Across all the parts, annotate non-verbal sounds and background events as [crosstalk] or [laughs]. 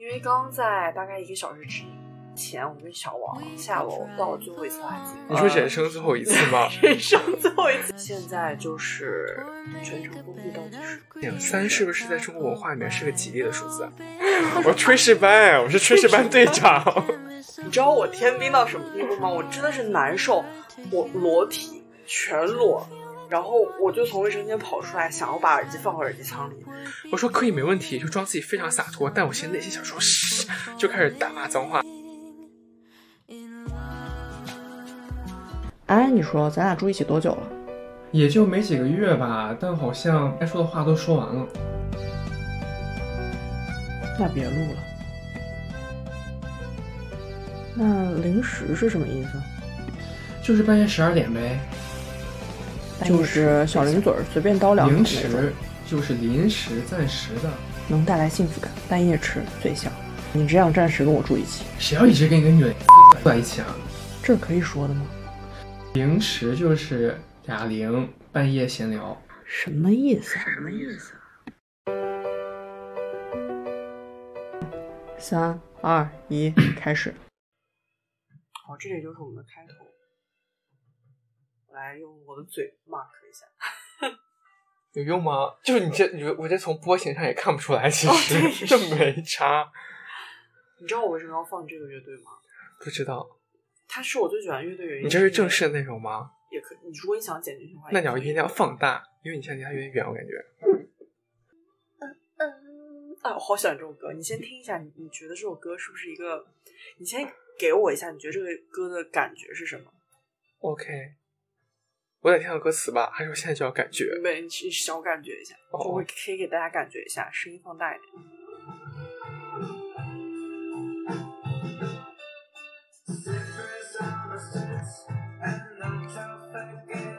因为刚刚在大概一个小时之前，我跟小王下楼倒了最后一次垃圾。你说人生最后一次吗？[laughs] 人生最后一次。现在就是全程封闭倒计时。三是不是在中国文化里面是个吉利的数字？我炊事班，我是炊事班队长。[laughs] 你知道我天兵到什么地步吗？我真的是难受，我裸体全裸。然后我就从卫生间跑出来，想要把耳机放回耳机仓里。我说可以没问题，就装自己非常洒脱。但我现在内心想说，嘘，就开始大骂脏话。哎，你说咱俩住一起多久了？也就没几个月吧，但好像该说的话都说完了。那别录了。那零食是什么意思？就是半夜十二点呗。就是小零嘴儿，随便叨两口零食就是临时、暂时的，能带来幸福感。半夜吃最香。你只想暂时跟我住一起，谁要一直跟一个女人住在一起啊？[laughs] 这可以说的吗？零食就是哑铃，半夜闲聊，什么意思？什么意思？三二一，开始。好，这里就是我们的开头。来用我的嘴 mark 一下，有用吗？就是你这，你我这从波形上也看不出来，其实 [laughs] 这没差。[laughs] 你知道我为什么要放这个乐队吗？不知道。它是我最喜欢乐队原因。你这是正式的内容吗？也可以。你如果你想剪进去的话，那你要音量放大，因为你现在离它有点远，我感觉。嗯嗯啊，我好喜欢这首歌。你先听一下，你你觉得这首歌是不是一个？你先给我一下，你觉得这个歌的感觉是什么？OK。我得听到歌词吧，还是我现在就要感觉？没，你小感觉一下，我可以给大家感觉一下，声音放大一点。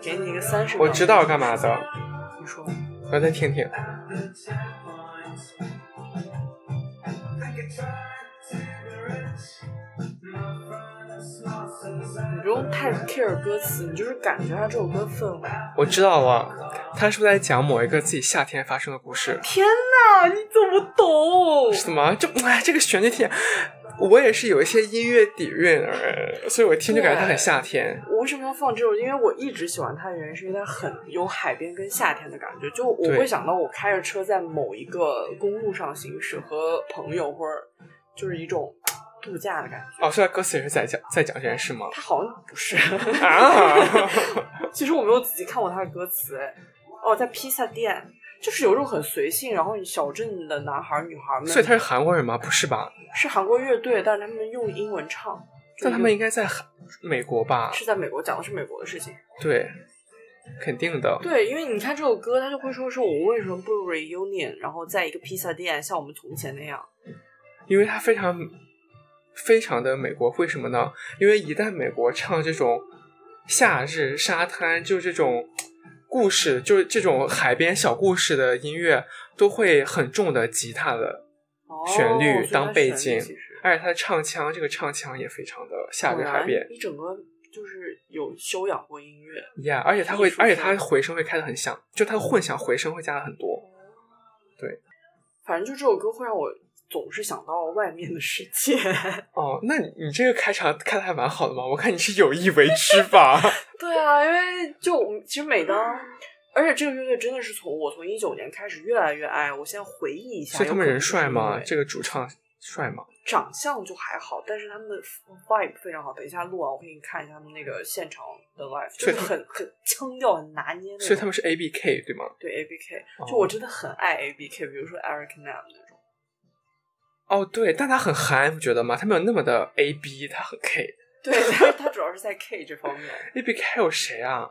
给你一个三十。我知道干嘛的。你说。我再听听。用太 care 歌词，你就是感觉它这首歌氛围。我知道了，他是不是在讲某一个自己夏天发生的故事？天哪，你怎么懂？什么？就哎，这个旋律听，我也是有一些音乐底蕴，所以我一听就感觉它很夏天。我为什么要放这首？因为我一直喜欢它的原因是因为它很有海边跟夏天的感觉。就我会想到我开着车在某一个公路上行驶，和朋友或者就是一种。度假的感觉哦，所以歌词也是在讲在讲这件事吗？他好像不是啊，[laughs] 其实我没有仔细看过他的歌词。哦，在披萨店，就是有种很随性，然后小镇的男孩女孩们。所以他是韩国人吗？不是吧？是韩国乐队，但是他们用英文唱。但他们应该在韩美国吧？是在美国，讲的是美国的事情。对，肯定的。对，因为你看这首歌，他就会说说我为什么不 reunion，然后在一个披萨店，像我们从前那样。因为他非常。非常的美国，为什么呢？因为一旦美国唱这种夏日沙滩，就这种故事，就是这种海边小故事的音乐，都会很重的吉他的旋律当背景，而且他的唱腔，这个唱腔也非常的夏日海边。你整个就是有修养过音乐，Yeah，而且他会，而且他回声会开的很响，就他的混响回声会加的很多。对，反正就这首歌会让我。总是想到外面的世界。[laughs] 哦，那你你这个开场开的还蛮好的嘛？我看你是有意为之吧？[laughs] 对啊，因为就其实每当，而且这个乐队真的是从我从一九年开始越来越爱。我先回忆一下，所以他们人帅吗？这个主唱帅吗？长相就还好，但是他们的 vibe 非常好。等一下录完，我给你看一下他们那个现场的 live，就是很很腔调很拿捏。所以他们是 A B K 对吗？对 A B K，就我真的很爱 A B K，比如说 Eric Nam。哦，对，但他很韩，不觉得吗？他没有那么的 A B，他很 K。对，他他主要是在 K [laughs] 这方面。A B K 有谁啊？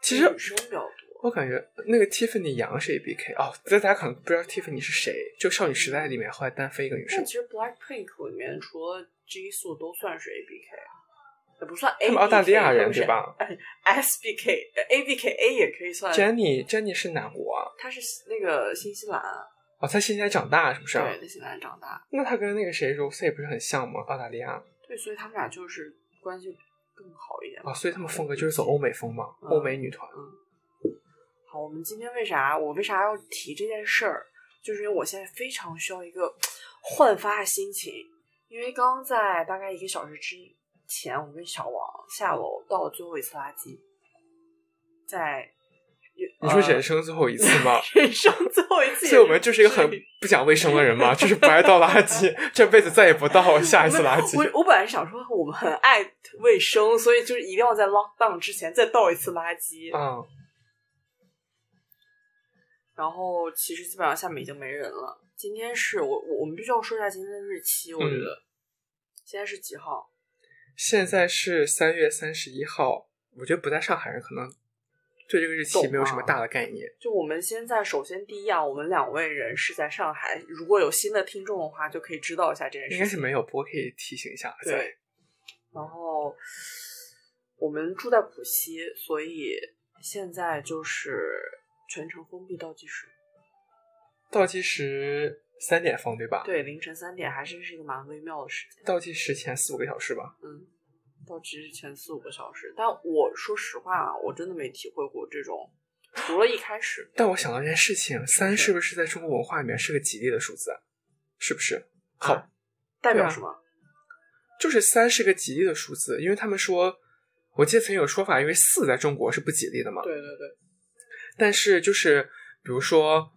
其实女生比较多。我感觉那个 Tiffany 杨是 A B K 哦，大家可能不知道 Tiffany 是谁，就少女时代里面后来单飞一个女生。其实 Black Pink 里面除了 J 素都算是 A B K 啊，也不算 A。他们澳大利亚人对吧？[laughs] S B K A B K A 也可以算。Jenny Jenny 是哪国啊？她是那个新西兰。哦，他现在长大是不是？对，他现在长大。那他跟那个谁 Rose 不是很像吗？澳大利亚。对，所以他们俩就是关系更好一点。啊，所以他们风格就是走欧美风嘛，欧美女团。嗯。好，我们今天为啥我为啥要提这件事儿？就是因为我现在非常需要一个焕发心情，因为刚刚在大概一个小时之前，我跟小王下楼倒了最后一次垃圾，在你说人生最后一次吗？[laughs] 人生最后一次，所以我们就是一个很不讲卫生的人嘛，就是不爱倒垃圾，[laughs] 这辈子再也不倒下一次垃圾。我我本来想说我们很爱卫生，所以就是一定要在 lock down 之前再倒一次垃圾。嗯。然后其实基本上下面已经没人了。今天是我我我们必须要说一下今天的日期，我觉得现在是几号？现在是三月三十一号。我觉得不在上海人可能对这个日期没有什么大的概念。就我们现在首先第一啊，我们两位人是在上海。如果有新的听众的话，就可以知道一下这件事。应该是没有，不过可以提醒一下。对。然后我们住在浦西，所以现在就是。全程封闭倒计时，倒计时三点封对吧？对，凌晨三点还是是一个蛮微妙的时间。倒计时前四五个小时吧。嗯，倒计时前四五个小时。但我说实话啊，我真的没体会过这种，除了一开始。但我想到一件事情，三是不是在中国文化里面是个吉利的数字？是不是？好，代表什么？就是三是个吉利的数字，因为他们说，我记得曾经有说法，因为四在中国是不吉利的嘛。对对对。但是就是，比如说，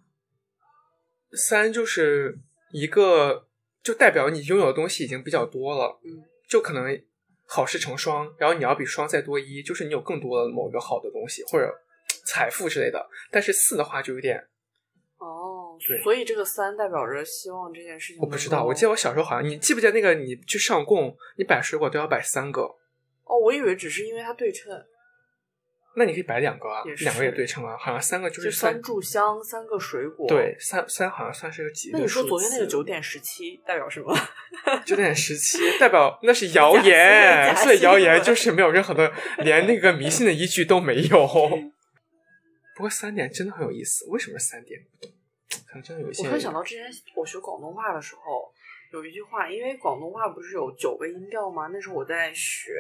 三就是一个，就代表你拥有的东西已经比较多了，嗯，就可能好事成双，然后你要比双再多一，就是你有更多的某一个好的东西或者财富之类的。但是四的话就有点，哦，对，所以这个三代表着希望这件事情。我不知道，我记得我小时候好像，你记不记得那个你去上供，你摆水果都要摆三个？哦，我以为只是因为它对称。那你可以摆两个啊，两个也对称啊，好像三个就是三炷香，三个水果。对，三三好像算是个几？那你说昨天那个九点十七代表什么？[laughs] 九点十七代表那是 [laughs] 谣言，所以谣言就是没有任何的，连那个迷信的依据都没有。[laughs] 不过三点真的很有意思，为什么三点？可能真的有一些。我会想到之前我学广东话的时候，有一句话，因为广东话不是有九个音调吗？那时候我在学。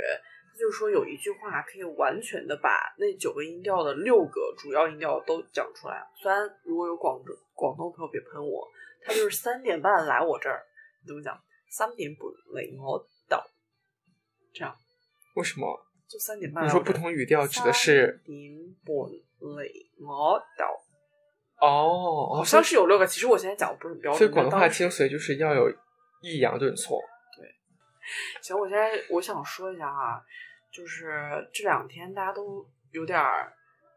就是说有一句话可以完全的把那九个音调的六个主要音调都讲出来。虽然如果有广州广东朋友别喷我，他就是三点半来我这儿，怎么讲？三点半来我到，这样。为什么？就三点半。你说不同语调指的是？三点半来我到。哦，好像是有六个。其实我现在讲的不是很标准。所以广东话精髓就是要有抑扬顿挫。对。行，我现在我想说一下哈。就是这两天大家都有点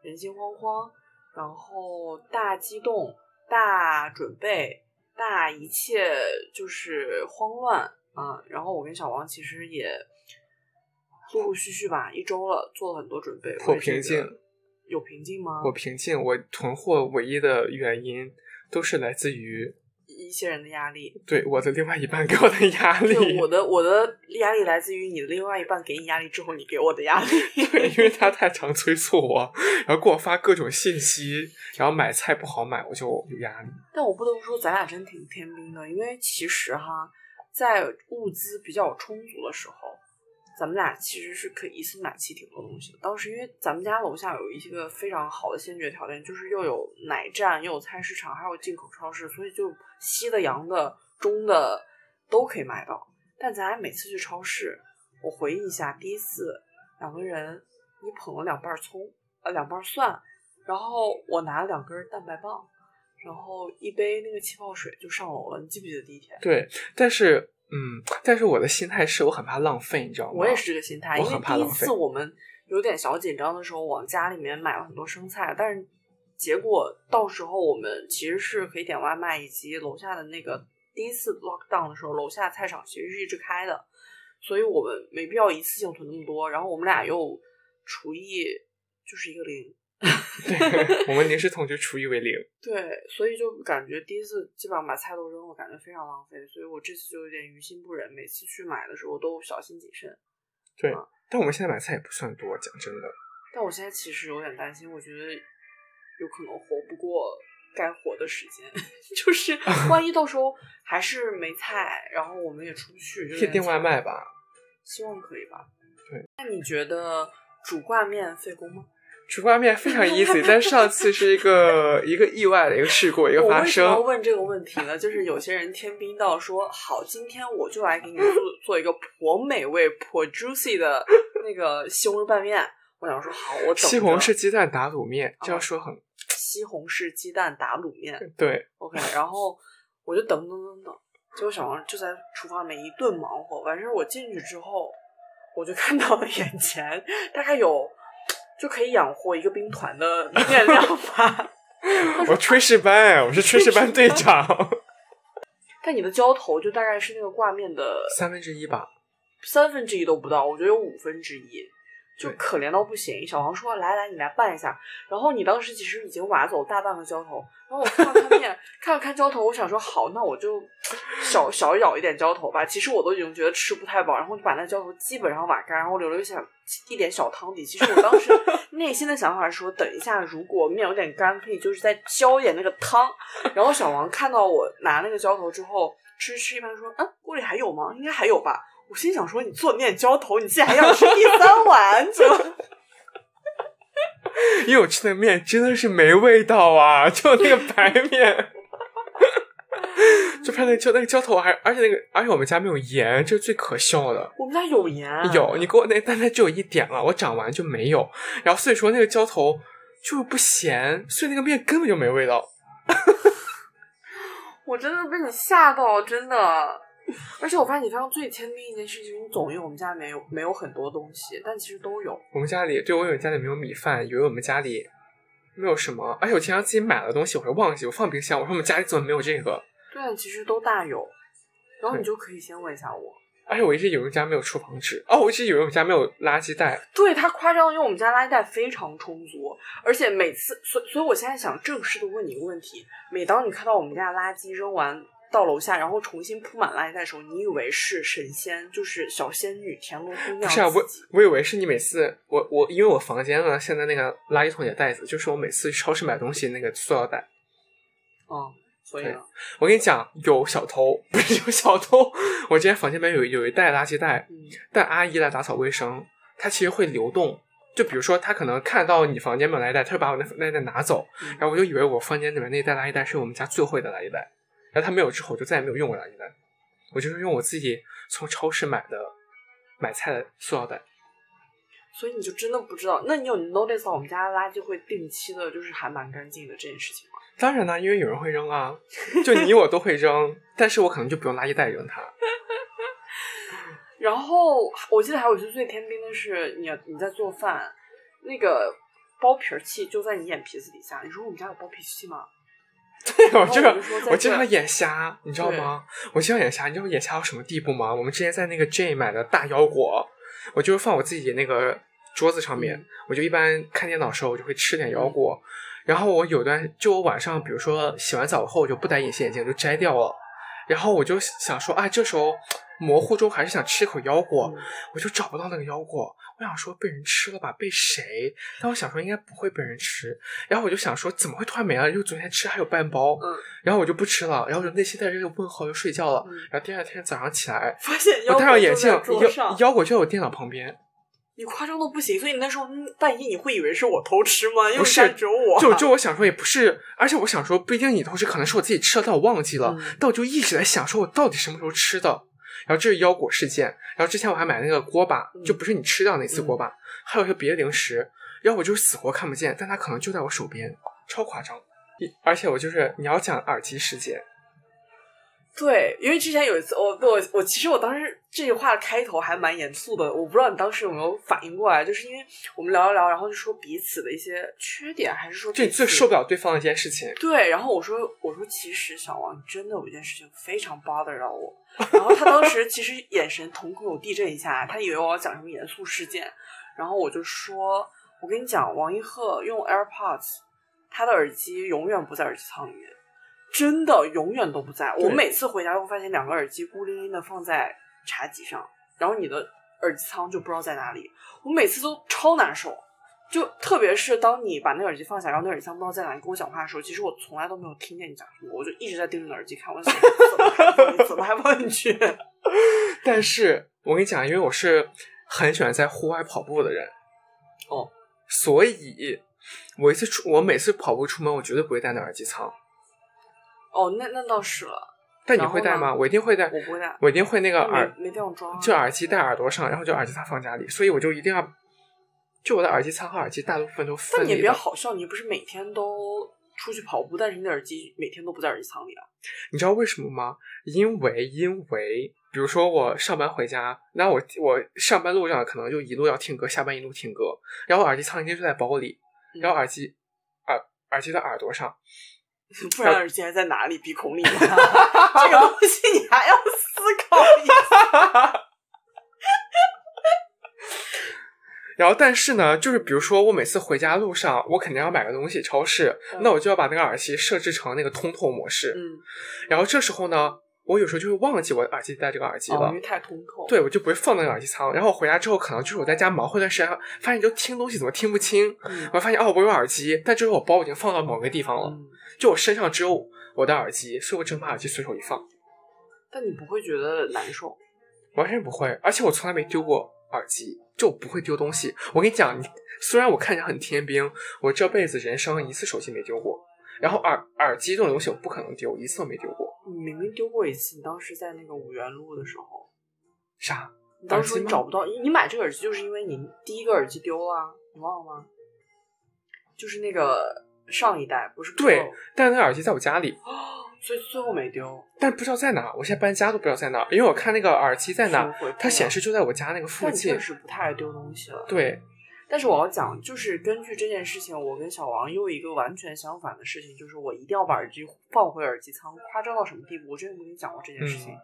人心惶惶，然后大激动、大准备、大一切就是慌乱啊。然后我跟小王其实也陆陆续续吧，一周了，做了很多准备。我平静，有平静吗？我平静。我囤货唯一的原因都是来自于。一些人的压力，对我的另外一半给我的压力，我的我的压力来自于你的另外一半给你压力之后，你给我的压力。[laughs] 对，因为他太常催促我，然后给我发各种信息，然后买菜不好买，我就有压力。但我不得不说，咱俩真挺天兵的，因为其实哈，在物资比较充足的时候。咱们俩其实是可以一次买齐挺多东西的。当时因为咱们家楼下有一些个非常好的先决条件，就是又有奶站，又有菜市场，还有进口超市，所以就西的、洋的、中的都可以买到。但咱俩每次去超市，我回忆一下，第一次两个人，你捧了两瓣葱，呃，两瓣蒜，然后我拿了两根蛋白棒，然后一杯那个气泡水就上楼了。你记不记得第一天？对，但是。嗯，但是我的心态是我很怕浪费，你知道吗？我也是这个心态，因为第一次我们有点小紧张的时候，往家里面买了很多生菜，但是结果到时候我们其实是可以点外卖，以及楼下的那个第一次 lock down 的时候，楼下菜场其实是一直开的，所以我们没必要一次性囤那么多。然后我们俩又厨艺就是一个零。[laughs] 对，我们临时统计厨艺为零。对，所以就感觉第一次基本上把菜都扔了，感觉非常浪费。所以我这次就有点于心不忍，每次去买的时候都小心谨慎。对，但我们现在买菜也不算多，讲真的。但我现在其实有点担心，我觉得有可能活不过该活的时间，[laughs] 就是 [laughs] 万一到时候还是没菜，然后我们也出不去，就订外卖吧？希望可以吧。对。那你觉得煮挂面费工吗？[laughs] 煮挂面非常 easy，但上次是一个一个意外的一个事故一个发生。我为什么要问这个问题呢？就是有些人天兵到说好，今天我就来给你做做一个颇美味、颇 juicy 的那个西红柿拌面。我想说好，我西红柿鸡蛋打卤面，这样说很西红柿鸡蛋打卤面。对，OK，然后我就等等等等，结果小王就在厨房里面一顿忙活。完事我进去之后，我就看到了眼前大概有。就可以养活一个兵团的 [laughs] 面量吧。[laughs] 我炊事班，我是炊事班队长。[laughs] 但你的浇头就大概是那个挂面的三分之一吧，三分之一都不到，我觉得有五分之一。就可怜到不行，小王说：“来来，你来拌一下。”然后你当时其实已经挖走大半个浇头，然后我看了看面，看了看浇头，我想说：“好，那我就少少舀一点浇头吧。”其实我都已经觉得吃不太饱，然后就把那浇头基本上挖干，然后留了一小一点小汤底。其实我当时 [laughs] 内心的想法是说：“等一下，如果面有点干，可以就是再浇一点那个汤。”然后小王看到我拿那个浇头之后，吃吃一半说：“嗯，锅里还有吗？应该还有吧。”我心想说：“你做面浇头，你竟然要吃第三碗？”就，[laughs] 因为我吃的面真的是没味道啊，就那个白面，[laughs] 就怕那个浇那个浇头还，而且那个而且我们家没有盐，这是最可笑的。我们家有盐，有你给我那，但它只有一点了，我长完就没有。然后所以说那个浇头就是不咸，所以那个面根本就没味道。[laughs] 我真的被你吓到，真的。而且我发现你非常最天兵一件事情，你总以为我们家没有没有很多东西，但其实都有。我们家里对我以为家里没有米饭，以为我们家里没有什么。而且我经常自己买了东西，我会忘记，我放冰箱，我说我们家里怎么没有这个？对，其实都大有。然后你就可以先问一下我。而且我一直以为我们家没有厨房纸，哦，我一直以为我们家没有垃圾袋。对他夸张，因为我们家垃圾袋非常充足，而且每次，所所以，我现在想正式的问你一个问题：每当你看到我们家垃圾扔完。到楼下，然后重新铺满垃圾袋的时候，你以为是神仙，就是小仙女田螺姑娘。不是啊，我我以为是你每次，我我因为我房间呢，现在那个垃圾桶里的袋子，就是我每次去超市买东西那个塑料袋。哦，所以我跟你讲，有小偷，不是有小偷。我之前房间里面有有一袋垃圾袋，但阿姨来打扫卫生，她其实会流动。就比如说，她可能看到你房间没有垃圾袋，她就把我那那袋拿走，然后我就以为我房间里面那袋垃圾袋是我们家最后的垃圾袋。然后他没有之后，我就再也没有用过垃圾袋。我就是用我自己从超市买的买菜的塑料袋。所以你就真的不知道？那你有 notice 到我们家的垃圾会定期的，就是还蛮干净的这件事情吗？当然啦，因为有人会扔啊，就你我都会扔，[laughs] 但是我可能就不用垃圾袋扔它。[laughs] 然后我记得还有一次最天兵的是，你你在做饭，那个剥皮器就在你眼皮子底下。你说我们家有剥皮器吗？[laughs] 对，我这个我经常眼瞎，你知道吗？我经常眼瞎，你知道我眼瞎到什么地步吗？我们之前在那个 J 买的大腰果，我就是放我自己那个桌子上面，我就一般看电脑的时候我就会吃点腰果，然后我有段就我晚上比如说洗完澡后我就不戴隐形眼镜就摘掉了，然后我就想说啊，这时候模糊中还是想吃一口腰果，我就找不到那个腰果。我想说被人吃了吧？被谁？但我想说应该不会被人吃。然后我就想说怎么会突然没了？因为昨天吃还有半包。嗯。然后我就不吃了。然后我就内心带着一个问号就睡觉了。然后第二天早上起来，发现我戴上眼镜，腰腰果就在我电脑旁边。你夸张的不行，所以你那时候半夜你会以为是我偷吃吗？不是，只有我。就就我想说也不是，而且我想说不一定你偷吃，可能是我自己吃了，但我忘记了。但我就一直在想，说我到底什么时候吃的？然后这是腰果事件。然后之前我还买那个锅巴，就不是你吃掉那次锅巴。还有一些别的零食，然后我就死活看不见，但它可能就在我手边，超夸张。而且我就是你要讲耳机事件，对，因为之前有一次，我我我其实我当时这句话的开头还蛮严肃的，我不知道你当时有没有反应过来，就是因为我们聊一聊，然后就说彼此的一些缺点，还是说这最受不了对方的一件事情。对，然后我说我说其实小王真的有一件事情非常 bother 到我，然后他当时其实眼神瞳孔有地震一下，他以为我要讲什么严肃事件。然后我就说，我跟你讲，王一鹤用 AirPods，他的耳机永远不在耳机仓里面，真的永远都不在。我每次回家都发现两个耳机孤零零的放在茶几上，然后你的耳机仓就不知道在哪里。我每次都超难受，就特别是当你把那耳机放下，然后那耳机仓不知道在哪你跟我讲话的时候，其实我从来都没有听见你讲什么，我就一直在盯着耳机看，我怎么怎么还放进去？[laughs] 但是我跟你讲，因为我是。很喜欢在户外跑步的人，哦，所以我一次出，我每次跑步出门，我绝对不会带那耳机仓。哦，那那倒是了。但你会带吗？我一定会带，我不会带，我一定会那个耳没地方装，就耳机戴耳朵上，然后就耳机它放家里，所以我就一定要，就我的耳机仓和耳机大部分都分。但你别好笑，你不是每天都出去跑步，但是你的耳机每天都不在耳机仓里啊？你知道为什么吗？因为因为，比如说我上班回家，那我我上班路上可能就一路要听歌，下班一路听歌，然后耳机仓一定就在包里，然后耳机耳耳机在耳朵上。[laughs] 不然耳机还在哪里？鼻孔里吗？[laughs] 这个东西你还要思考一下。[laughs] 然后，但是呢，就是比如说，我每次回家路上，我肯定要买个东西，超市，那我就要把那个耳机设置成那个通透模式。嗯。然后这时候呢，我有时候就会忘记我耳机戴这个耳机了，因为太通透。对，我就不会放那个耳机仓。然后我回家之后，可能就是我在家忙活段时间，发现就听东西怎么听不清。嗯。我发现哦，我有耳机，但这时候我包已经放到某个地方了。就我身上只有我的耳机，所以我只能把耳机随手一放。但你不会觉得难受？完全不会，而且我从来没丢过耳机，就不会丢东西。我跟你讲，你虽然我看起来很天兵，我这辈子人生一次手机没丢过。然后耳耳机这种东西我不可能丢，一次都没丢过。你明明丢过一次，你当时在那个五元路的时候。啥？你当时你找不到，你买这个耳机就是因为你第一个耳机丢了，你忘了吗？就是那个。上一代不是对，但是那耳机在我家里，所以最后没丢。但不知道在哪，我现在搬家都不知道在哪，因为我看那个耳机在哪，它显示就在我家那个附近。确实不太爱丢东西了。对，但是我要讲，就是根据这件事情，我跟小王又一个完全相反的事情，就是我一定要把耳机放回耳机仓。夸张到什么地步？我之前跟你讲过这件事情。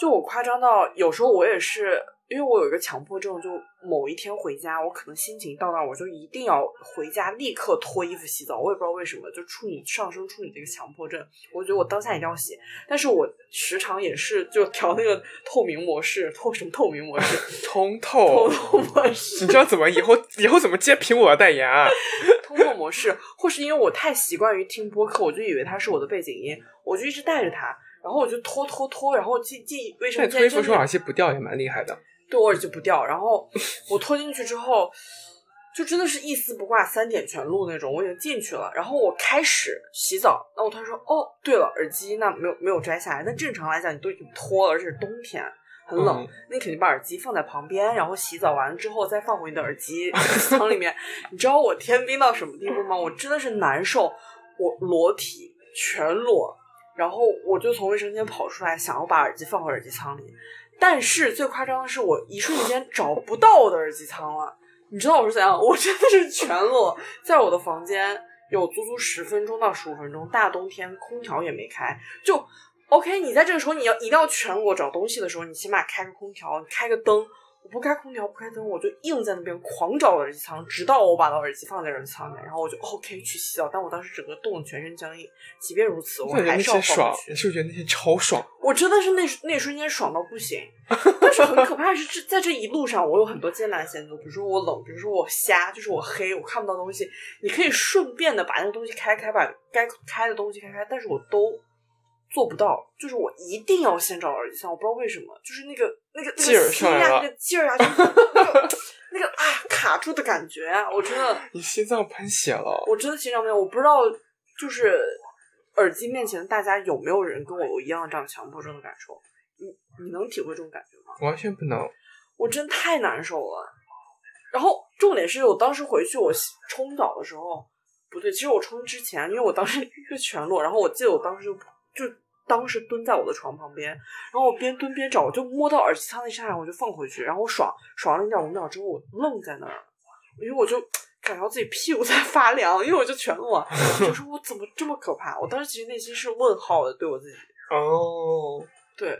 就我夸张到有时候我也是。因为我有一个强迫症，就某一天回家，我可能心情到那，我就一定要回家立刻脱衣服洗澡。我也不知道为什么，就处女上升处女这个强迫症，我觉得我当下一定要洗。但是我时常也是就调那个透明模式，透什么透明模式？[laughs] 通透。通透模式。你知道怎么以后以后怎么接苹果的代言啊？[laughs] 通透模式，或是因为我太习惯于听播客，我就以为它是我的背景音，我就一直带着它，然后我就拖拖拖，然后进进卫生间。脱衣服时候耳机不掉也蛮厉害的。对我耳机不掉，然后我拖进去之后，就真的是一丝不挂，三点全录那种。我已经进去了，然后我开始洗澡，那我突然说：“哦，对了，耳机那没有没有摘下来。那正常来讲，你都已经脱了，而且是冬天，很冷，那你肯定把耳机放在旁边，然后洗澡完了之后再放回你的耳机 [laughs] 箱里面。你知道我天冰到什么地步吗？我真的是难受，我裸体全裸，然后我就从卫生间跑出来，想要把耳机放回耳机仓里。”但是最夸张的是，我一瞬间找不到我的耳机仓了。你知道我是怎样？我真的是全裸 [laughs] 在我的房间，有足足十分钟到十五分钟。大冬天，空调也没开，就 OK。你在这个时候，你要一定要全裸找东西的时候，你起码开个空调，开个灯。我不开空调，不开灯，我就硬在那边狂找耳机仓，直到我把我耳机放在耳机仓里面，然后我就 OK 去洗澡。但我当时整个冻得全身僵硬。即便如此，我还是要爽。你是不是觉得那天超爽？我真的是那那瞬间爽到不行。但是很可怕的是，这在这一路上，我有很多艰难险阻。比如说我冷，比如说我瞎，就是我黑，我看不到东西。你可以顺便的把那个东西开开，把该开的东西开开，但是我都。做不到，就是我一定要先找耳机仓，我不知道为什么，就是那个那个那个心呀，那个劲儿啊，就 [laughs] 那个那个啊卡住的感觉啊，我真的，[laughs] 你心脏喷血了，我真的心脏喷血，我不知道，就是耳机面前的大家有没有人跟我有一样这样强迫症的感受？你你能体会这种感觉吗？完全不能，我真太难受了。然后重点是我当时回去我冲澡的时候，不对，其实我冲之前，因为我当时 [laughs] 是全裸，然后我记得我当时就就。当时蹲在我的床旁边，然后我边蹲边找，我就摸到耳机仓那刹那，我就放回去，然后我爽爽了零点五秒之后，我愣在那儿，因为我就感觉到自己屁股在发凉，因为我就全裸，[laughs] 就说我怎么这么可怕？我当时其实内心是问号的，对我自己。哦，对。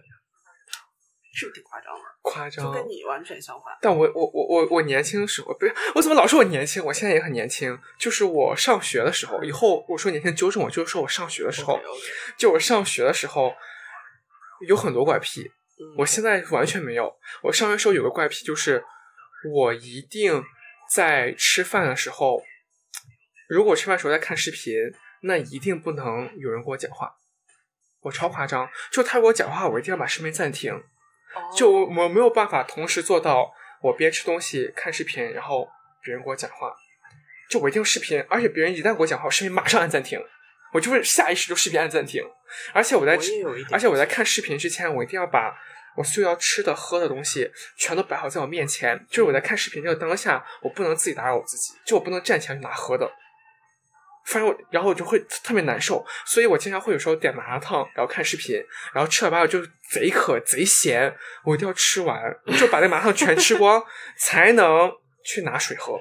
是不是挺夸张的？夸张，就跟你完全相反。但我我我我我年轻的时候，不是我怎么老说我年轻？我现在也很年轻。就是我上学的时候，以后我说年轻纠正我，就是说我上学的时候，就我上学的时候有很多怪癖。我现在完全没有。我上学时候有个怪癖，就是我一定在吃饭的时候，如果吃饭时候在看视频，那一定不能有人跟我讲话。我超夸张，就他给我讲话，我一定要把视频暂停。就我没有办法同时做到，我边吃东西看视频，然后别人给我讲话，就我一定用视频，而且别人一旦给我讲话，我视频马上按暂停，我就会下意识就视频按暂停。而且我在，而且我在看视频之前，我一定要把我所有要吃的、喝的东西全都摆好在我面前。就是我在看视频这个当下，我不能自己打扰我自己，就我不能站起来去拿喝的。反正我，然后我就会特别难受，所以我经常会有时候点麻辣烫，然后看视频，然后吃了吧，我就贼渴贼咸，我一定要吃完，就把那麻辣烫全吃光，才能去拿水喝。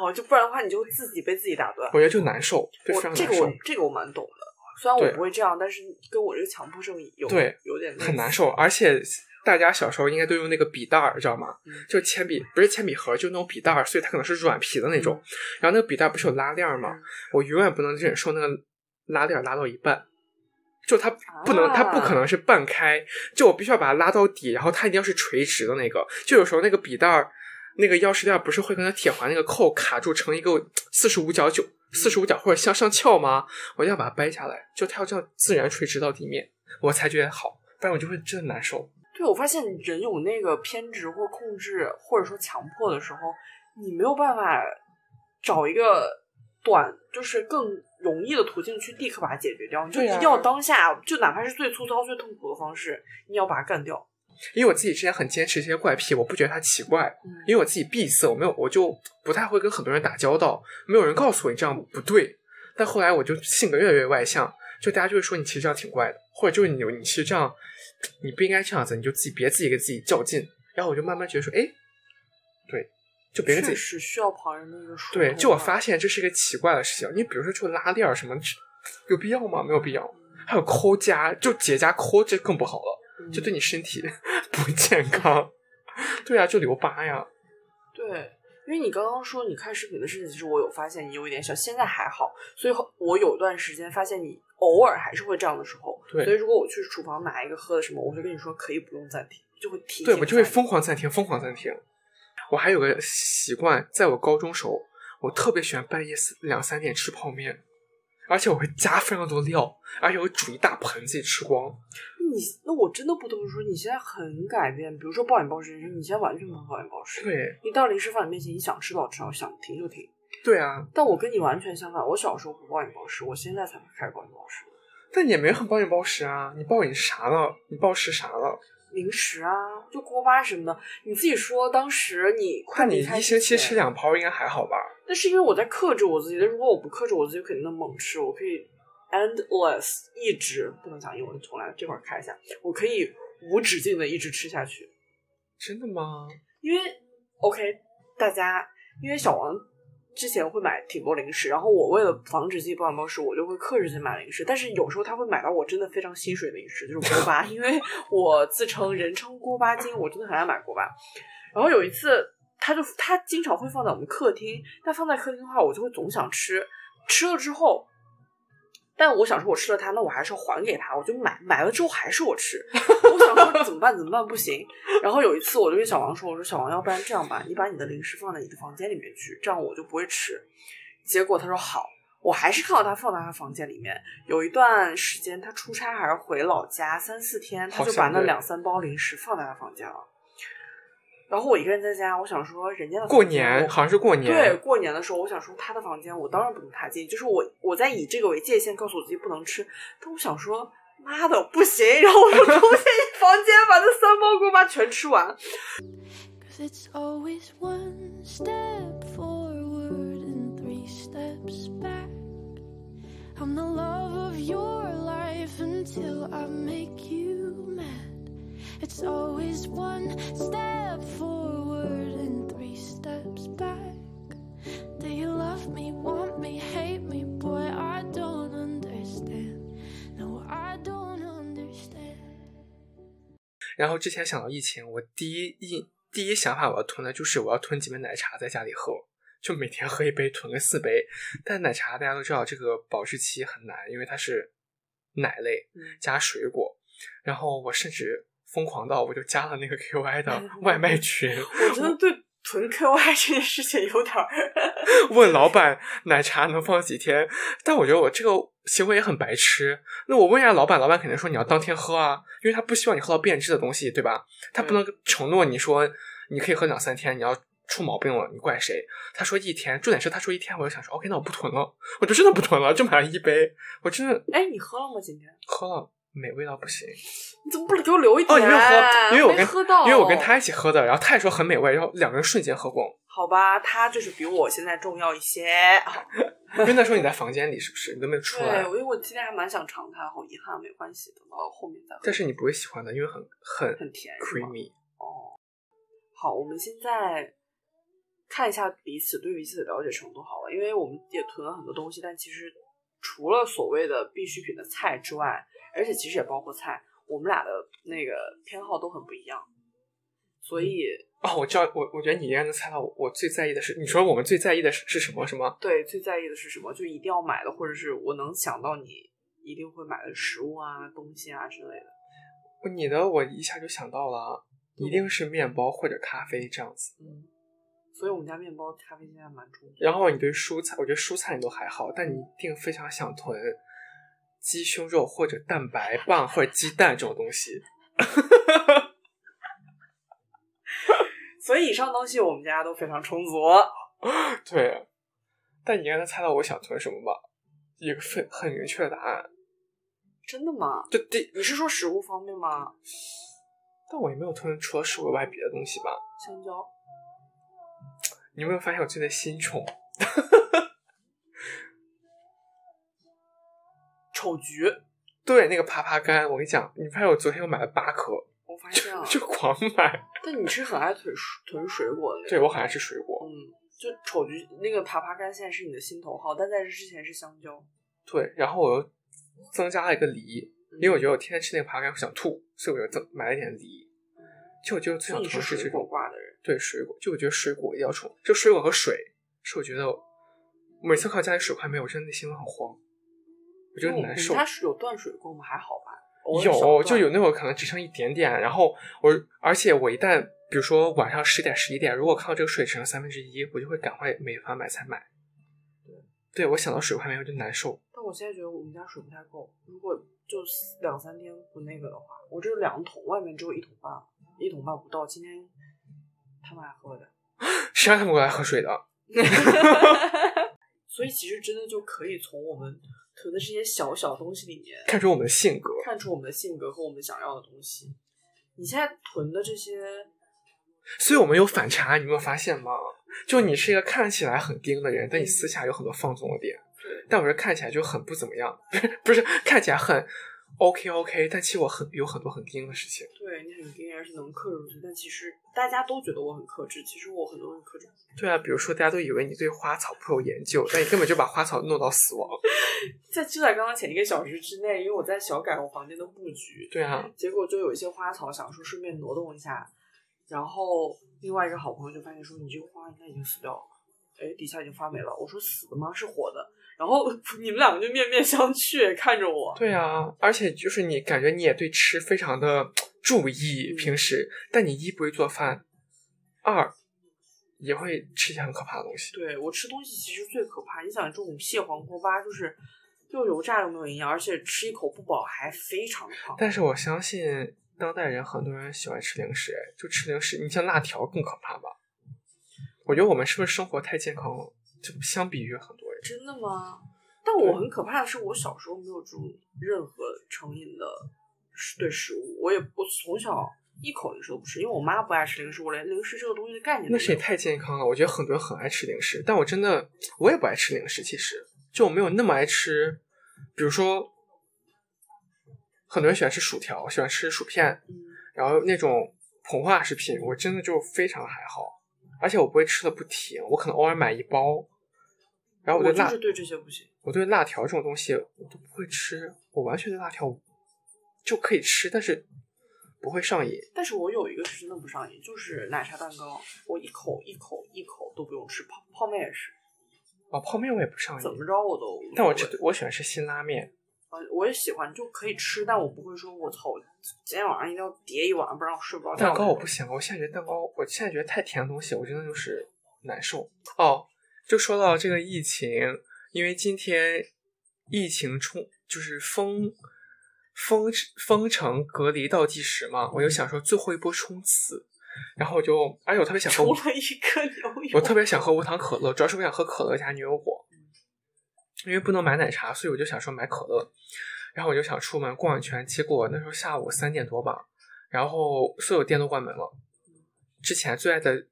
哦，就不然的话，你就自己被自己打断，我觉得就难受，我这个我这个我蛮懂的，虽然我不会这样，但是跟我这个强迫症有对有点很难受，而且。大家小时候应该都用那个笔袋儿，知道吗？就铅笔，不是铅笔盒，就那种笔袋儿，所以它可能是软皮的那种。然后那个笔袋不是有拉链吗？我永远不能忍受那个拉链拉到一半，就它不能，它不可能是半开，就我必须要把它拉到底，然后它一定要是垂直的那个。就有时候那个笔袋儿那个钥匙链不是会跟它铁环那个扣卡住，成一个四十五角九四十五角或者向上翘吗？我一定要把它掰下来，就它要这样自然垂直到地面，我才觉得好，不然我就会真的难受。对，我发现人有那个偏执或控制，或者说强迫的时候，你没有办法找一个短，就是更容易的途径去立刻把它解决掉。你就一定要当下，就哪怕是最粗糙、最痛苦的方式，你要把它干掉。因为我自己之前很坚持一些怪癖，我不觉得它奇怪，因为我自己闭塞，我没有，我就不太会跟很多人打交道，没有人告诉我你这样不对。但后来我就性格越来越外向，就大家就会说你其实这样挺怪的，或者就是你你其实这样。你不应该这样子，你就自己别自己跟自己较劲。然后我就慢慢觉得说，哎，对，就别跟自己是需要旁人的一个说。对，就我发现这是一个奇怪的事情。你比如说，就拉链什么，[sniffs] 有必要吗？没有必要。还有抠痂，就结痂抠，这更不好了，就对你身体 [laughs] 不健康。对啊，就留疤呀。对。因为你刚刚说你看视频的事情，其实我有发现你有一点小，现在还好。所以我有段时间发现你偶尔还是会这样的时候。对。所以如果我去厨房拿一个喝的什么，我就跟你说可以不用暂停，就会提。对，我就会疯狂暂停，疯狂暂停。我还有个习惯，在我高中时候，我特别喜欢半夜两三点吃泡面。而且我会加非常多料，而且我煮一大盆自己吃光。你那我真的不得不说，你现在很改变。比如说暴饮暴食人生，你现在完全不暴饮暴食。对，你到零食放你面前，你想吃多少吃多少，想停就停。对啊。但我跟你完全相反，我小时候不暴饮暴食，我现在才开始暴饮暴食。但你也没很暴饮暴食啊！你暴饮啥了？你暴食啥了？零食啊，就锅巴什么的。你自己说，当时你快你一星期吃两包应该还好吧？那是因为我在克制我自己。但如果我不克制我自己，肯定能猛吃。我可以 endless 一直不能讲英文，重来这会儿看一下。我可以无止境的一直吃下去。真的吗？因为 OK，大家因为小王之前会买挺多零食，然后我为了防止自己暴饮暴食，我就会克制性买零食。但是有时候他会买到我真的非常心水的零食，就是锅巴。因为我自称人称锅巴精，我真的很爱买锅巴。然后有一次。他就他经常会放在我们客厅，但放在客厅的话，我就会总想吃，吃了之后，但我想说，我吃了它，那我还是要还给他，我就买买了之后还是我吃，我想说怎么办？怎么办？不行。然后有一次，我就跟小王说：“我说小王，要不然这样吧，你把你的零食放在你的房间里面去，这样我就不会吃。”结果他说好，我还是看到他放在他房间里面。有一段时间，他出差还是回老家三四天，他就把那两三包零食放在他房间了。然后我一个人在家，我想说，人家的过年好像是过年，对，过年的时候，我想说他的房间，我当然不能踏进，就是我我在以这个为界限，告诉我自己不能吃。但我想说，妈的，不行！[laughs] 然后我就冲进房间，把那三包锅巴全吃完。It's always one step forward and three steps back. Do you love me, want me, hate me? Boy, I don't understand. No, I don't understand. 然后之前想到疫情，我第一一第一想法我要囤的就是我要囤几杯奶茶在家里喝，就每天喝一杯，囤个四杯。[laughs] 但奶茶大家都知道这个保质期很难，因为它是奶类加水果。然后我甚至疯狂到我就加了那个 QY 的外卖群，[laughs] 我真的对囤 QY 这件事情有点儿 [laughs] 问老板奶茶能放几天，但我觉得我这个行为也很白痴。那我问一下老板，老板肯定说你要当天喝啊，因为他不希望你喝到变质的东西，对吧？他不能承诺你说你可以喝两三天，你要出毛病了，你怪谁？他说一天，重点是他说一天，我就想说，OK，那我不囤了，我就真的不囤了，就买了一杯，我真的。哎，你喝了吗？今天喝了，美味到不行。你怎么不给我留一点？哦，你没有喝，因为我跟喝到，因为我跟他一起喝的，然后他也说很美味，然后两个人瞬间喝光。好吧，他就是比我现在重要一些。[laughs] 因为那时候你在房间里，是不是？你都没有出来。对，因为我今天还蛮想尝它，好遗憾，没关系，等到后面再。但是你不会喜欢的，因为很很很甜，creamy。哦，好，我们现在看一下彼此对彼此的了解程度好了，因为我们也囤了很多东西，但其实除了所谓的必需品的菜之外，而且其实也包括菜，我们俩的那个偏好都很不一样，所以。哦，我知道，我我觉得你应该能猜到我最在意的是，你说我们最在意的是是什么？什么？对，最在意的是什么？就一定要买的，或者是我能想到你一定会买的食物啊、东西啊之类的。你的我一下就想到了，一定是面包或者咖啡这样子。嗯，所以我们家面包、咖啡现在蛮重。然后你对蔬菜，我觉得蔬菜你都还好，但你一定非常想囤鸡胸肉或者蛋白棒或者鸡蛋这种东西。[laughs] 所以以上东西我们家都非常充足。对，但你应该能猜到我想囤什么吧？一个很很明确的答案。真的吗？对对，你是说食物方面吗？但我也没有囤除了食物以外别的东西吧？香蕉。你有没有发现我最近新宠？丑橘。对，那个爬爬柑，我跟你讲，你发现我昨天又买了八颗。我发现了，就狂买。但你是很爱囤囤水果的，对我很爱吃水果。嗯，就丑橘那个爬爬柑现在是你的心头好，但在这之前是香蕉。对，然后我又增加了一个梨，因为我觉得我天天吃那个爬爬柑想吐，所以我就增买了一点梨。就我觉得最想囤是这种挂的人，对水果，就我觉得水果一定要充，就水果和水是我觉得每次看到家里水快没有，我真的内心都很慌，我觉得很难受。它是有断水过吗？还好吧。有，就有那种可能只剩一点点，然后我，而且我一旦比如说晚上十点十一点，如果看到这个水只剩三分之一，我就会赶快美团买菜买。对，对我想到水快没有就难受。但我现在觉得我们家水不太够，如果就两三天不那个的话，我这两桶，外面只有一桶半，一桶半不到。今天他们爱喝的，[laughs] 谁让他们过来喝水的？[laughs] 所以其实真的就可以从我们。囤的这些小小东西里面，看出我们的性格，看出我们的性格和我们想要的东西。你现在囤的这些，所以我们有反差，你没有发现吗？就你是一个看起来很盯的人，但你私下有很多放纵的点。但我这看起来就很不怎么样，[laughs] 不是看起来很。OK OK，但其实我很有很多很盯的事情。对你很盯，而是能克制住。但其实大家都觉得我很克制，其实我很多很克制。对啊，比如说大家都以为你对花草颇有研究，但你根本就把花草弄到死亡。[laughs] 在就在刚刚前一个小时之内，因为我在小改我房间的布局。对啊。结果就有一些花草，想说顺便挪动一下，然后另外一个好朋友就发现说：“你这个花应该已经死掉了。”哎，底下已经发霉了。我说：“死的吗？是活的。”然后 [laughs] 你们两个就面面相觑，看着我。对啊，而且就是你感觉你也对吃非常的 [tsk] 注意，平时，但你一不会做饭，二也会吃一些很可怕的东西。对我吃东西其实最可怕，你想这种蟹黄锅巴，就是又油炸又没有营养，而且吃一口不饱还非常胖。但是我相信当代人很多人喜欢吃零食，就吃零食，你像辣条更可怕吧？我觉得我们是不是生活太健康了？就相比于很多。真的吗？但我很可怕的是，我小时候没有这种任何成瘾的对食物，我也不从小一口零食都不吃，因为我妈不爱吃零食，我连零食这个东西的概念。那是也太健康了。我觉得很多人很爱吃零食，但我真的我也不爱吃零食。其实就我没有那么爱吃，比如说很多人喜欢吃薯条，喜欢吃薯片，然后那种膨化食品，我真的就非常还好，而且我不会吃的不停，我可能偶尔买一包。然后我对辣，对这些不行。我对辣条这种东西我都不会吃，我完全对辣条就可以吃，但是不会上瘾。但是我有一个是真的不上瘾，就是奶茶蛋糕，我一口一口一口都不用吃。泡泡面也是。哦，泡面我也不上瘾。怎么着我都。但我吃，我喜欢吃辛拉面。啊，我也喜欢，就可以吃，但我不会说，我操，今天晚上一定要叠一碗，不然我睡不着觉。蛋糕我不行，我现在觉得蛋糕，我现在觉得太甜的东西，我真的就是难受。哦。就说到这个疫情，因为今天疫情冲就是封封封城隔离倒计时嘛，我就想说最后一波冲刺，然后我就，而且我特别想喝，除了一颗牛油，我特别想喝无糖可乐，主要是我想喝可乐加牛油果，因为不能买奶茶，所以我就想说买可乐。然后我就想出门逛一圈，结果那时候下午三点多吧，然后所有店都关门了。之前最爱的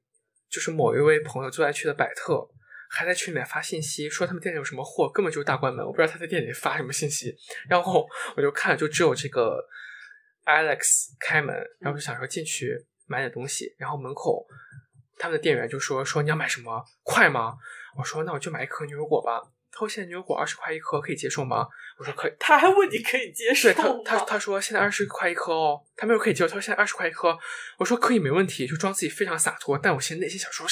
就是某一位朋友最爱去的百特，还在群里面发信息说他们店里有什么货，根本就是大关门。我不知道他在店里发什么信息。然后我就看，就只有这个 Alex 开门，然后就想说进去买点东西。然后门口他们的店员就说说你要买什么？快吗？我说那我就买一颗牛油果吧。他说现在牛油果二十块一颗，可以接受吗？我说可以。他还问你可以接受对他，他他说现在二十块一颗哦，他没有可以接受。他说现在二十块一颗，我说可以没问题，就装自己非常洒脱。但我现在内心想说，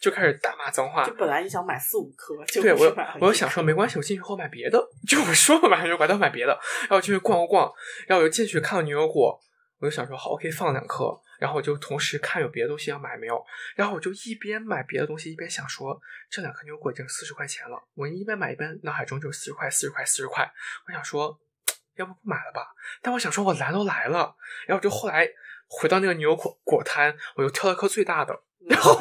就开始大骂脏话。就本来你想买四五颗，对我我想说没关系，我进去后买别的。就我说我买牛油果，但买别的。然后进去逛逛，然后我就进去看到牛油果，我就想说好，我可以放两颗。然后我就同时看有别的东西要买没有，然后我就一边买别的东西一边想说，这两颗牛油果已经四十块钱了，我一边买一边脑海中就四十块四十块四十块，我想说，要不不买了吧？但我想说，我来都来了，然后就后来回到那个牛油果果摊，我又挑了颗最大的，然后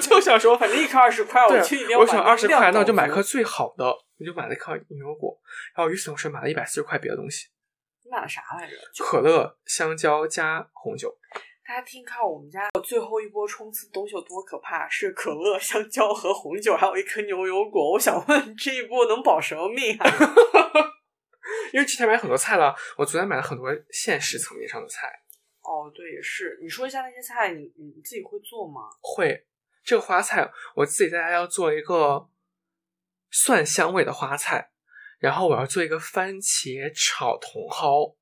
就想说，[laughs] 反正一颗二十块，我去一定我想二十块，那我就买颗最好的，我就买了一颗牛油果，然后与此同时买了一百四十块别的东西。你买了啥来着？可乐、香蕉加红酒。大家听看我们家最后一波冲刺的东西有多可怕，是可乐、[laughs] 香蕉和红酒，还有一颗牛油果。我想问，这一波能保什么命啊？[laughs] 因为之前买很多菜了，我昨天买了很多现实层面上的菜。哦，对，也是。你说一下那些菜，你你自己会做吗？会。这个花菜，我自己在家要做一个蒜香味的花菜，然后我要做一个番茄炒茼蒿，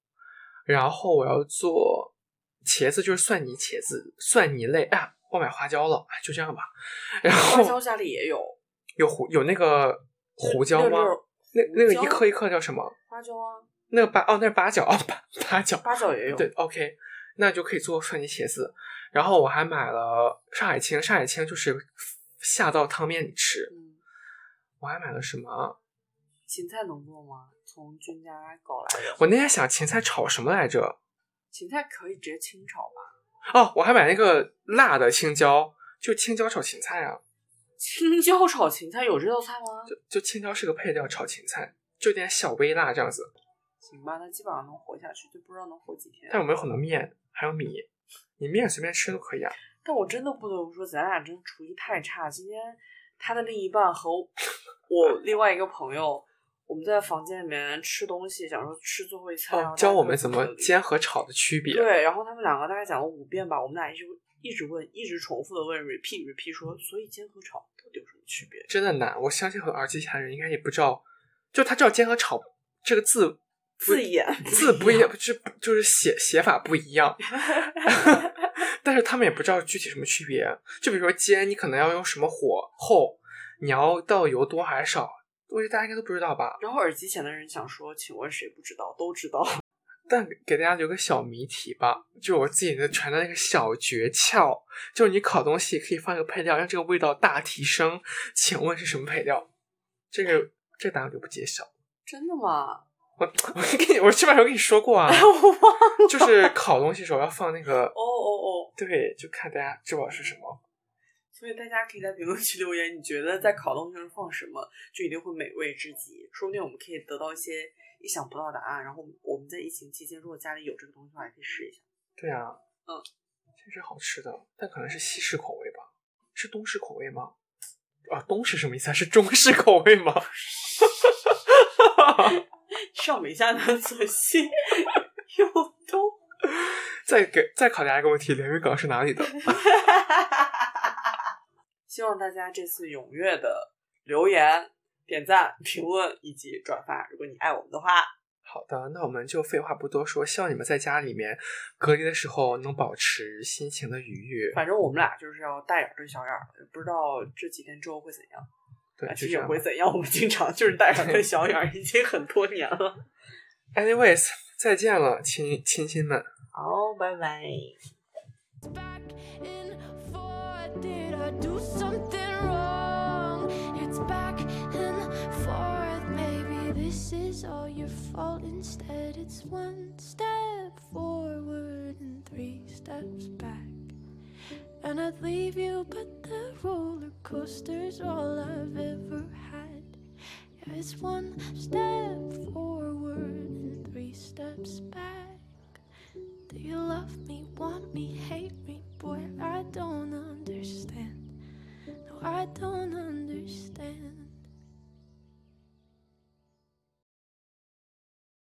然后我要做。茄子就是蒜泥茄子，蒜泥类。哎呀，我买花椒了，就这样吧。然后花椒家里也有，有胡有那个胡椒吗？那那个一颗一颗叫什么？花椒啊。那个八哦，那是八角 [laughs] 哦，八八角。八角也有。对，OK，那就可以做蒜泥茄子。然后我还买了上海青，上海青就是下到汤面里吃。嗯。我还买了什么？芹菜能做吗？从君家搞来的。我那天想芹菜炒什么来着？芹菜可以直接清炒吧？哦，我还买那个辣的青椒，就青椒炒芹菜啊。青椒炒芹菜有这道菜吗？就就青椒是个配料，炒芹菜就点小微辣这样子。行吧，那基本上能活下去，就不知道能活几天。但我们有很多面，还有米，你面随便吃都可以啊。但我真的不得不说，咱俩真厨艺太差。今天他的另一半和我另外一个朋友。我们在房间里面吃东西，讲说吃最后一餐，教我们怎么煎和炒的区别。对，然后他们两个大概讲了五遍吧，我们俩一直一直问，一直重复的问，repeat repeat 说，所以煎和炒到底有什么区别？真的难，我相信很多耳机前的人应该也不知道，就他知道煎和炒这个字字眼字不一样，就就是写写法不一样，[laughs] 但是他们也不知道具体什么区别。就比如说煎，你可能要用什么火候，你要倒油多还是少？我觉得大家应该都不知道吧。然后耳机前的人想说：“请问谁不知道？都知道。[laughs] ”但给大家留个小谜题吧，就我自己的传的那个小诀窍，就是你烤东西可以放一个配料，让这个味道大提升。请问是什么配料？这个这答案就不揭晓。真的吗？我我跟你我基本上跟你说过啊，[laughs] 我忘了。就是烤东西时候要放那个。哦哦哦。对，就看大家知道是什么。所以大家可以在评论区留言，你觉得在烤东西上放什么就一定会美味至极？说不定我们可以得到一些意想不到的答案。然后我们在疫情期间，如果家里有这个东西的话，也可以试一下。对啊，嗯，确实好吃的，但可能是西式口味吧？是东式口味吗？啊，东是什么意思？是中式口味吗？[laughs] 上美下南左西右东。再给再考大家一个问题：连云港是哪里的？[laughs] 希望大家这次踊跃的留言、点赞、评论以及转发。如果你爱我们的话，好的，那我们就废话不多说，希望你们在家里面隔离的时候能保持心情的愉悦。反正我们俩就是要大眼对小眼儿，不知道这几天之后会怎样。对，其实也会怎样。我们经常就是大眼对小眼儿，[laughs] 已经很多年了。Anyways，再见了，亲亲亲们。好，拜拜。Do something wrong? It's back and forth. Maybe this is all your fault. Instead, it's one step forward and three steps back. gonna leave you, but the roller coaster's all I've ever had. Yeah, it's one step forward and three steps back. Do you love me, want me, hate me? Boy, I don't understand. No, I don't understand.